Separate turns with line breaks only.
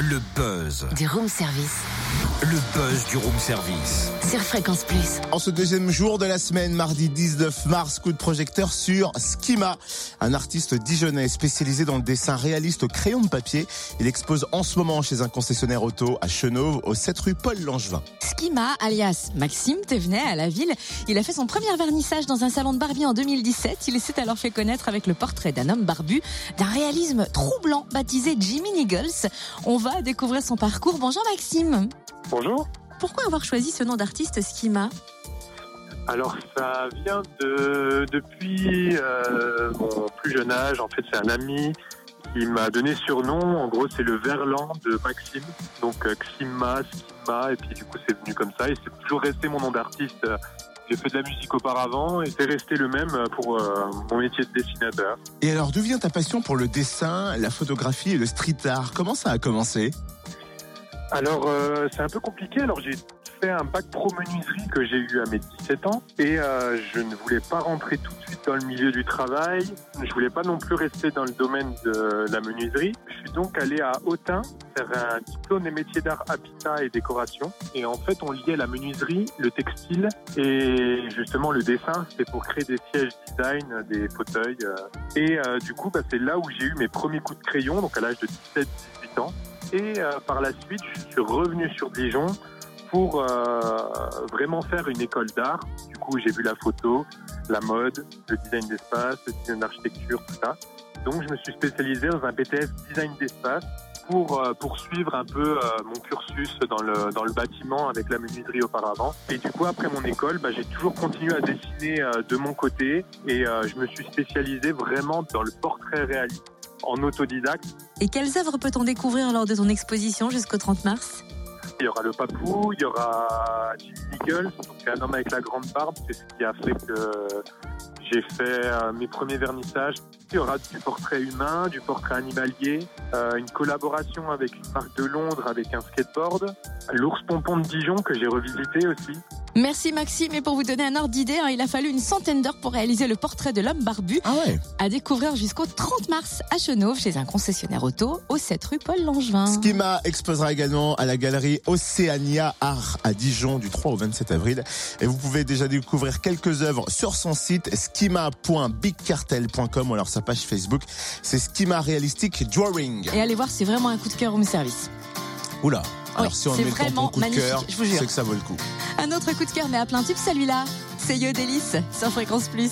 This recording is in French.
Le buzz.
Du room service.
Le buzz du room service.
Sur Fréquence Plus.
En ce deuxième jour de la semaine, mardi 19 mars, coup de projecteur sur Schema, un artiste dijonnais spécialisé dans le dessin réaliste au crayon de papier. Il expose en ce moment chez un concessionnaire auto à Chenauve, au 7 rue Paul Langevin.
Schema, alias Maxime Thévenet à la ville. Il a fait son premier vernissage dans un salon de Barbie en 2017. Il s'est alors fait connaître avec le portrait d'un homme barbu, d'un réalisme troublant baptisé Jimmy Nichols. On va découvrir son parcours. Bonjour Maxime.
Bonjour.
Pourquoi avoir choisi ce nom d'artiste Schema
Alors ça vient de depuis euh, mon plus jeune âge. En fait, c'est un ami qui m'a donné surnom. En gros, c'est le verlan de Maxime. Donc euh, Xima, Schima, et puis du coup, c'est venu comme ça. Et c'est toujours resté mon nom d'artiste. J'ai fait de la musique auparavant et c'est resté le même pour euh, mon métier de dessinateur.
Et alors, d'où vient ta passion pour le dessin, la photographie et le street art? Comment ça a commencé?
Alors, euh, c'est un peu compliqué. Alors, j'ai un bac pro menuiserie que j'ai eu à mes 17 ans et euh, je ne voulais pas rentrer tout de suite dans le milieu du travail. Je voulais pas non plus rester dans le domaine de la menuiserie. Je suis donc allé à Autun faire un diplôme des métiers d'art habitat et décoration. Et en fait, on liait la menuiserie, le textile et justement le dessin. C'était pour créer des sièges design, des fauteuils. euh. Et euh, du coup, bah, c'est là où j'ai eu mes premiers coups de crayon, donc à l'âge de 17-18 ans. Et par la suite, je suis revenu sur Dijon pour euh, vraiment faire une école d'art. Du coup, j'ai vu la photo, la mode, le design d'espace, le design d'architecture, tout ça. Donc, je me suis spécialisé dans un BTS design d'espace pour euh, poursuivre un peu euh, mon cursus dans le, dans le bâtiment avec la menuiserie auparavant. Et du coup, après mon école, bah, j'ai toujours continué à dessiner de mon côté et je me suis spécialisé vraiment dans le portrait réaliste en autodidacte.
Et quelles œuvres peut-on découvrir lors de ton exposition jusqu'au 30 mars?
Il y aura le papou, il y aura Jimmy c'est un homme avec la grande barbe, c'est ce qui a fait que j'ai fait euh, mes premiers vernissages. Il y aura du portrait humain, du portrait animalier, euh, une collaboration avec une marque de Londres avec un skateboard, l'ours pompon de Dijon que j'ai revisité aussi.
Merci Maxime. Et pour vous donner un ordre d'idée, hein, il a fallu une centaine d'heures pour réaliser le portrait de l'homme barbu.
Ah ouais
À découvrir jusqu'au 30 mars à Chenauve chez un concessionnaire auto au 7 rue Paul Langevin.
Schema exposera également à la galerie Océania Art à Dijon du 3 au 27 avril. Et vous pouvez déjà découvrir quelques œuvres sur son site schema.bigcartel.com ou alors sa page Facebook. C'est Schema Realistic Drawing.
Et allez voir, c'est vraiment un coup de cœur home service.
Oula. Alors
Oui,
si on
c'est
met le coup de cœur,
jure.
c'est que ça vaut le coup.
Un autre coup de cœur, mais à plein type, celui-là. C'est Yo Délice sur Fréquence Plus.